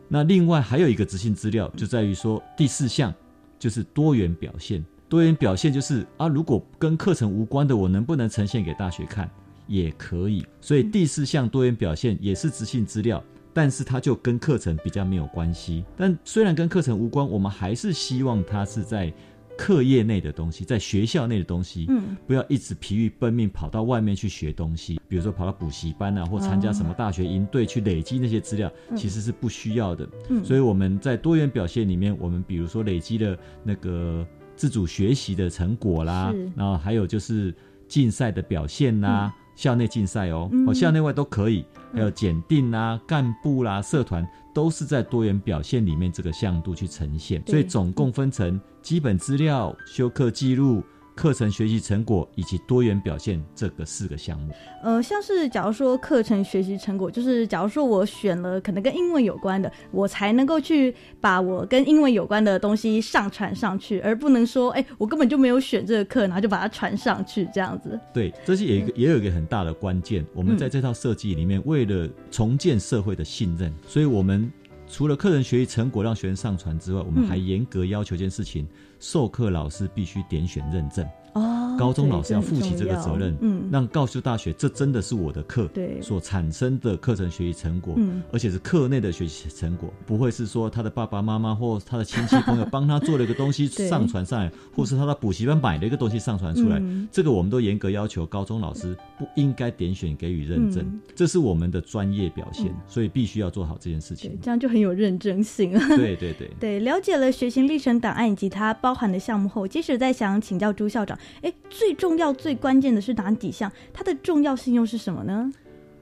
那另外还有一个执行资料，就在于说第四项就是多元表现。多元表现就是啊，如果跟课程无关的，我能不能呈现给大学看？也可以。所以第四项多元表现也是执行资料，但是它就跟课程比较没有关系。但虽然跟课程无关，我们还是希望它是在课业内的东西，在学校内的东西。嗯，不要一直疲于奔命跑到外面去学东西，比如说跑到补习班啊，或参加什么大学营队去累积那些资料，其实是不需要的。嗯，所以我们在多元表现里面，我们比如说累积了那个。自主学习的成果啦，然后还有就是竞赛的表现啦，校内竞赛哦，哦校内外都可以，还有检定啦、干部啦、社团都是在多元表现里面这个向度去呈现。所以总共分成基本资料、修课记录、课程学习成果以及多元表现这个四个项目。呃，像是假如说课程学习成果，就是假如说我选了可能跟英文有关的，我才能够去把我跟英文有关的东西上传上去，而不能说，哎，我根本就没有选这个课，然后就把它传上去这样子。对，这是也一个也有一个很大的关键。我们在这套设计里面，为了重建社会的信任，所以我们除了课程学习成果让学生上传之外，我们还严格要求一件事情：授课老师必须点选认证。哦，高中老师要负起这个责任，嗯，让告诉大学这真的是我的课，对，所产生的课程学习成果，嗯，而且是课内的学习成果，不会是说他的爸爸妈妈或他的亲戚朋友帮他做了一个东西 上传上来，或是他的补习班买了一个东西上传出来，这个我们都严格要求高中老师不应该点选给予认证，这是我们的专业表现，所以必须要做好这件事情，这样就很有认真性。对对对。对，了解了学习历程档案以及它包含的项目后，即使再想请教朱校长，哎，最。重要最关键的是哪几项？它的重要性又是什么呢？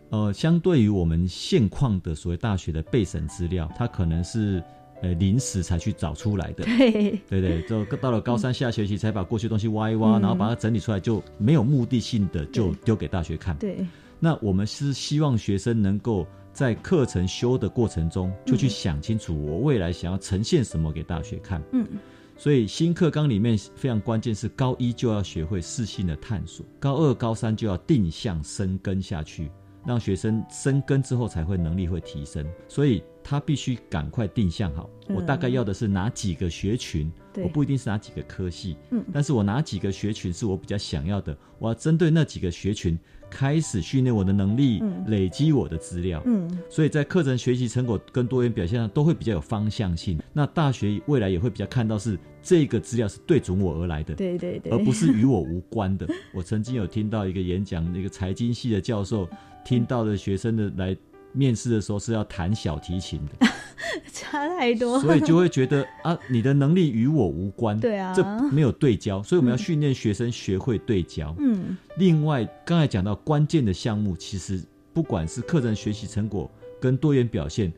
呃，相对于我们现况的所谓大学的备审资料，它可能是呃临时才去找出来的。对对对，就到了高三下学期才把过去东西挖一挖，然后把它整理出来，就没有目的性的就丢给大学看。对，那我们是希望学生能够在课程修的过程中，就去想清楚我未来想要呈现什么给大学看。嗯。所以新课纲里面非常关键，是高一就要学会适性的探索，高二、高三就要定向深根下去，让学生生根之后才会能力会提升。所以他必须赶快定向好，我大概要的是哪几个学群，我不一定是哪几个科系，嗯，但是我哪几个学群是我比较想要的，我要针对那几个学群。开始训练我的能力，累积我的资料，嗯，所以在课程学习成果跟多元表现上都会比较有方向性。那大学未来也会比较看到是这个资料是对准我而来的，对对对，而不是与我无关的。我曾经有听到一个演讲，那个财经系的教授听到的学生的来面试的时候是要弹小提琴的。差太多，所以就会觉得 啊，你的能力与我无关，对啊，这没有对焦，所以我们要训练学生学会对焦。嗯，另外刚才讲到关键的项目，其实不管是课程学习成果跟多元表现。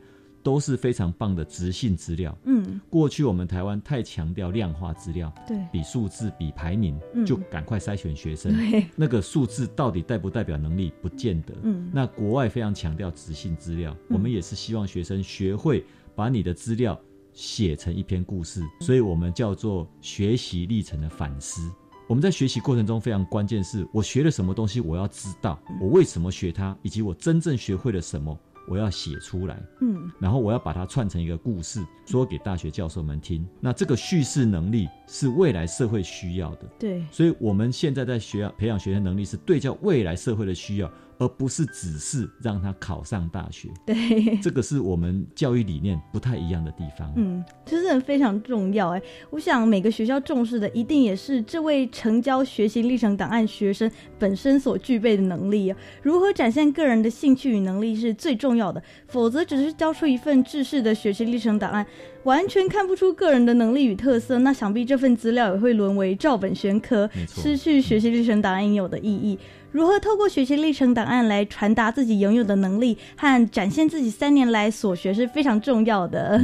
都是非常棒的直性资料。嗯，过去我们台湾太强调量化资料，对，比数字、比排名，就赶快筛选学生。对，那个数字到底代不代表能力，不见得。嗯，那国外非常强调直性资料，我们也是希望学生学会把你的资料写成一篇故事，所以我们叫做学习历程的反思。我们在学习过程中非常关键，是我学了什么东西，我要知道我为什么学它，以及我真正学会了什么。我要写出来，嗯，然后我要把它串成一个故事，说给大学教授们听。那这个叙事能力是未来社会需要的，对。所以我们现在在学校培养学生能力，是对照未来社会的需要。而不是只是让他考上大学，对，这个是我们教育理念不太一样的地方。嗯，这是非常重要哎。我想每个学校重视的，一定也是这位成交学习历程档案学生本身所具备的能力啊。如何展现个人的兴趣与能力是最重要的，否则只是交出一份制式的学习历程档案，完全看不出个人的能力与特色，那想必这份资料也会沦为照本宣科，失去学习历程档案应有的意义。如何透过学习历程档案来传达自己拥有的能力和展现自己三年来所学是非常重要的。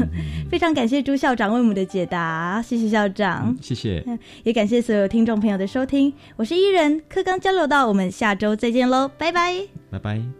非常感谢朱校长为我们的解答，谢谢校长，谢谢，也感谢所有听众朋友的收听。我是伊人，课刚交流到，我们下周再见喽，拜拜，拜拜。